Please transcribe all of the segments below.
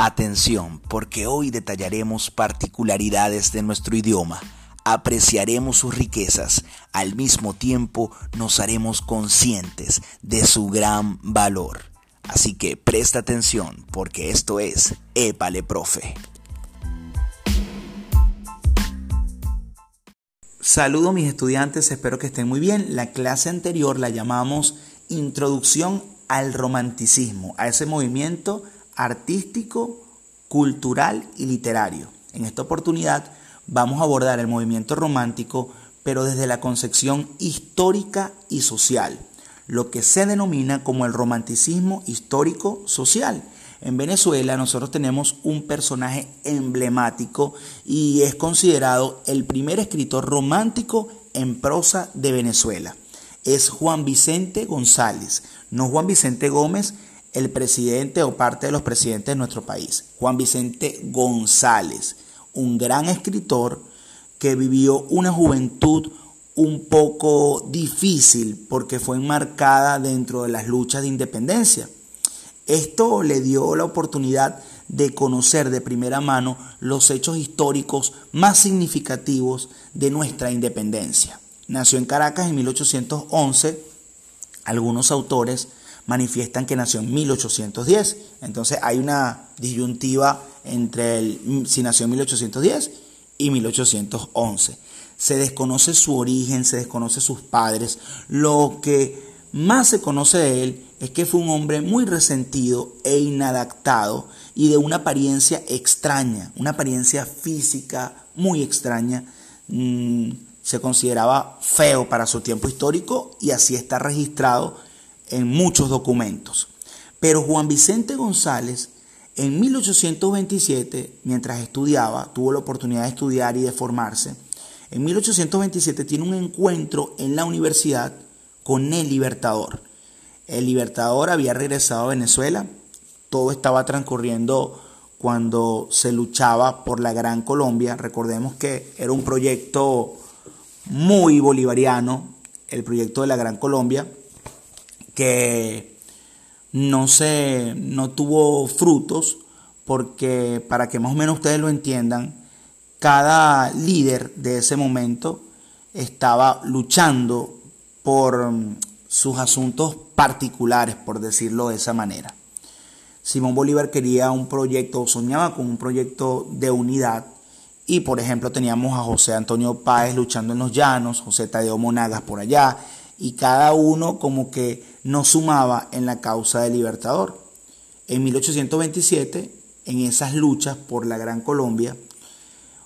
Atención, porque hoy detallaremos particularidades de nuestro idioma, apreciaremos sus riquezas, al mismo tiempo nos haremos conscientes de su gran valor. Así que presta atención, porque esto es Épale Profe. Saludo mis estudiantes, espero que estén muy bien. La clase anterior la llamamos Introducción al Romanticismo, a ese movimiento artístico, cultural y literario. En esta oportunidad vamos a abordar el movimiento romántico, pero desde la concepción histórica y social, lo que se denomina como el romanticismo histórico-social. En Venezuela nosotros tenemos un personaje emblemático y es considerado el primer escritor romántico en prosa de Venezuela. Es Juan Vicente González, no Juan Vicente Gómez, el presidente o parte de los presidentes de nuestro país, Juan Vicente González, un gran escritor que vivió una juventud un poco difícil porque fue enmarcada dentro de las luchas de independencia. Esto le dio la oportunidad de conocer de primera mano los hechos históricos más significativos de nuestra independencia. Nació en Caracas en 1811. Algunos autores manifiestan que nació en 1810. Entonces hay una disyuntiva entre el, si nació en 1810 y 1811. Se desconoce su origen, se desconoce sus padres. Lo que más se conoce de él es que fue un hombre muy resentido e inadaptado y de una apariencia extraña, una apariencia física muy extraña. Mm, se consideraba feo para su tiempo histórico y así está registrado en muchos documentos. Pero Juan Vicente González, en 1827, mientras estudiaba, tuvo la oportunidad de estudiar y de formarse, en 1827 tiene un encuentro en la universidad con el Libertador. El Libertador había regresado a Venezuela, todo estaba transcurriendo cuando se luchaba por la Gran Colombia. Recordemos que era un proyecto muy bolivariano, el proyecto de la Gran Colombia, que no se no tuvo frutos porque para que más o menos ustedes lo entiendan, cada líder de ese momento estaba luchando por sus asuntos particulares, por decirlo de esa manera. Simón Bolívar quería un proyecto, soñaba con un proyecto de unidad y por ejemplo teníamos a José Antonio Páez luchando en los llanos, José Tadeo Monagas por allá, y cada uno como que no sumaba en la causa del Libertador. En 1827, en esas luchas por la Gran Colombia,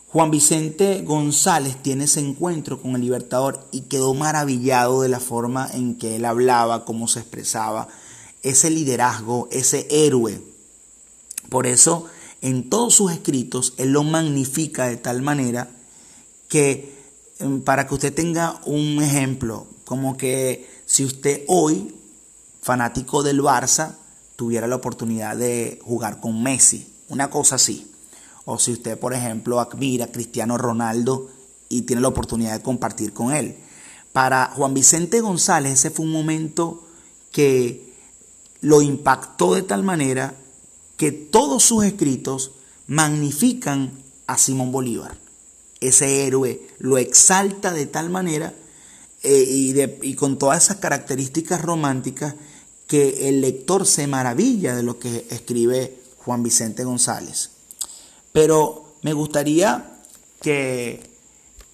Juan Vicente González tiene ese encuentro con el Libertador y quedó maravillado de la forma en que él hablaba, cómo se expresaba, ese liderazgo, ese héroe. Por eso, en todos sus escritos, él lo magnifica de tal manera que, em, para que usted tenga un ejemplo, como que si usted hoy, fanático del Barça, tuviera la oportunidad de jugar con Messi, una cosa así. O si usted, por ejemplo, admira a Cristiano Ronaldo y tiene la oportunidad de compartir con él. Para Juan Vicente González ese fue un momento que lo impactó de tal manera que todos sus escritos magnifican a Simón Bolívar. Ese héroe lo exalta de tal manera eh, y, con todas esas características románticas que el lector se maravilla de lo que escribe Juan Vicente González. Pero me gustaría que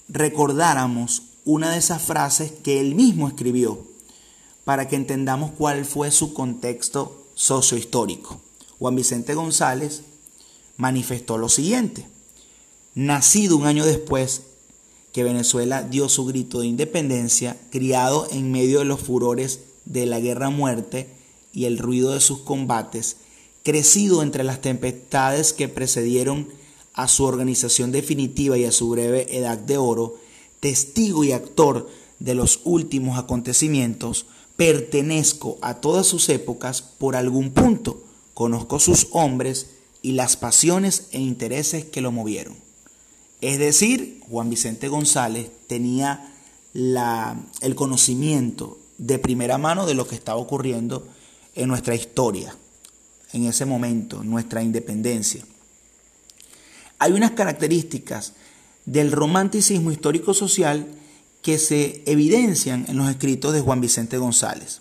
recordáramos una de esas frases que él mismo escribió para que entendamos cuál fue su contexto sociohistórico. Juan Vicente González manifestó lo siguiente. Nacido un año después que Venezuela dio su grito de independencia, criado en medio de los furores de la guerra-muerte y el ruido de sus combates, crecido entre las tempestades que precedieron a su organización definitiva y a su breve edad de oro, testigo y actor de los últimos acontecimientos, pertenezco a todas sus épocas por algún punto, conozco sus hombres y las pasiones e intereses que lo movieron. Es decir, Juan Vicente González tenía el conocimiento de primera mano de lo que estaba ocurriendo en nuestra historia. en ese momento, nuestra independencia. Hay unas características del romanticismo histórico-social que se evidencian en los escritos de Juan Vicente González.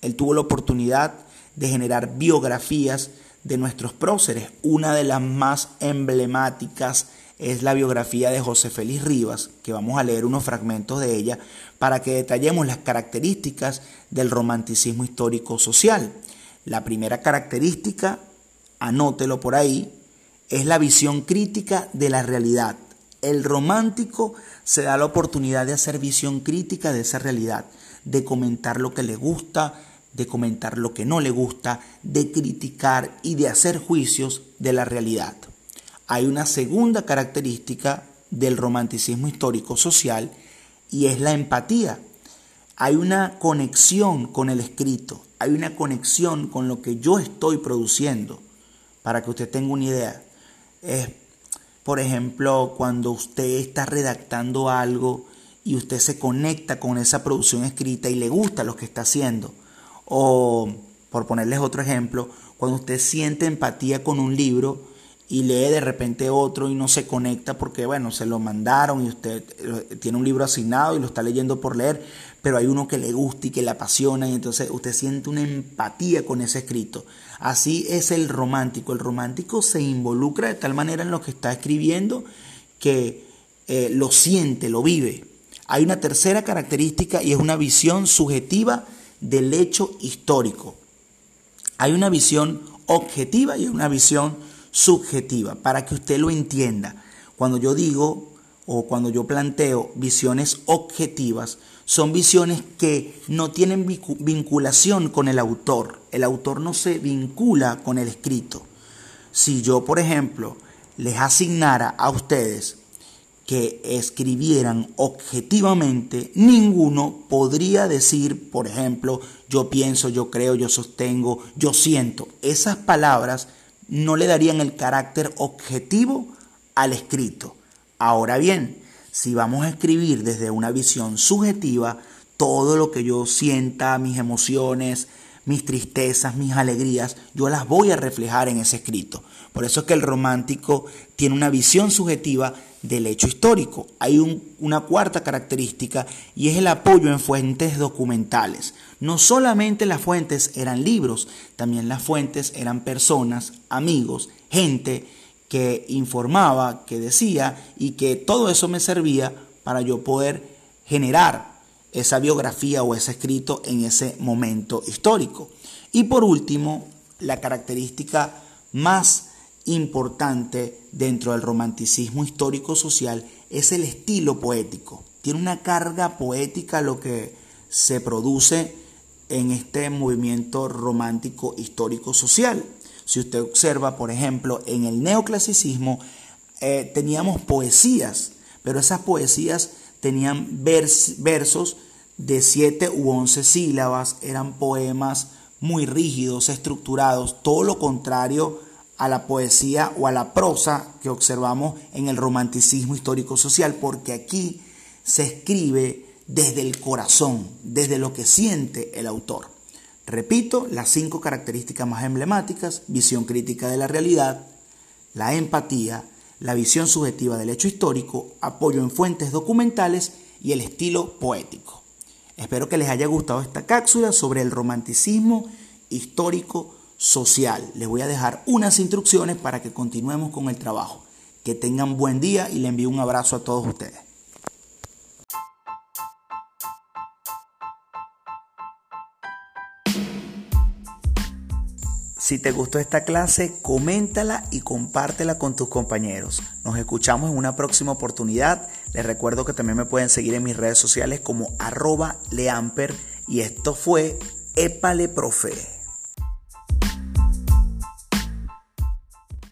Él tuvo la oportunidad de generar biografías de nuestros próceres. Una de las más emblemáticas es la biografía de José Félix Rivas, que vamos a leer unos fragmentos de ella para que detallemos las características del romanticismo histórico social. La primera característica, anótelo por ahí, es la visión crítica de la realidad. El romántico se da la oportunidad de hacer visión crítica de esa realidad, de comentar lo que le gusta, de comentar lo que no le gusta, de criticar y de hacer juicios de la realidad. Hay una segunda característica del romanticismo histórico social y es la empatía. Hay una conexión con el escrito, hay una conexión con lo que yo estoy produciendo. Para que usted tenga una idea, es, por ejemplo, cuando usted está redactando algo y usted se conecta con esa producción escrita y le gusta lo que está haciendo. O, por ponerles otro ejemplo, cuando usted siente empatía con un libro y lee de repente otro y no se conecta porque, bueno, se lo mandaron y usted eh, tiene un libro asignado y lo está leyendo por leer, pero hay uno que le gusta y que le apasiona y entonces usted siente una empatía con ese escrito. Así es el romántico. El romántico se involucra de tal manera en lo que está escribiendo que eh, lo siente, lo vive. Hay una tercera característica y es una visión subjetiva del hecho histórico. Hay una visión objetiva y una visión subjetiva, para que usted lo entienda. Cuando yo digo o cuando yo planteo visiones objetivas, son visiones que no tienen vinculación con el autor. El autor no se vincula con el escrito. Si yo, por ejemplo, les asignara a ustedes que escribieran objetivamente, ninguno podría decir, por ejemplo, yo pienso, yo creo, yo sostengo, yo siento. Esas palabras no le darían el carácter objetivo al escrito. Ahora bien, si vamos a escribir desde una visión subjetiva, todo lo que yo sienta, mis emociones, mis tristezas, mis alegrías, yo las voy a reflejar en ese escrito. Por eso es que el romántico tiene una visión subjetiva del hecho histórico. Hay una cuarta característica y es el apoyo en fuentes documentales. No solamente las fuentes eran libros, también las fuentes eran personas, amigos, gente que informaba, que decía y que todo eso me servía para yo poder generar esa biografía o ese escrito en ese momento histórico. Y por último, la característica más importante dentro del romanticismo histórico-social es el estilo poético. Tiene una carga poética lo que se produce en este movimiento romántico histórico-social. Si usted observa, por ejemplo, en el neoclasicismo eh, teníamos poesías, pero esas poesías tenían versos de siete u once sílabas, eran poemas muy rígidos, estructurados, todo lo contrario a la poesía o a la prosa que observamos en el romanticismo histórico-social, porque aquí se escribe desde el corazón, desde lo que siente el autor. Repito, las cinco características más emblemáticas, visión crítica de la realidad, la empatía, la visión subjetiva del hecho histórico, apoyo en fuentes documentales y el estilo poético. Espero que les haya gustado esta cápsula sobre el romanticismo histórico social. Les voy a dejar unas instrucciones para que continuemos con el trabajo. Que tengan buen día y le envío un abrazo a todos ustedes. Si te gustó esta clase, coméntala y compártela con tus compañeros. Nos escuchamos en una próxima oportunidad. Les recuerdo que también me pueden seguir en mis redes sociales como arroba leamper y esto fue Epale Profe.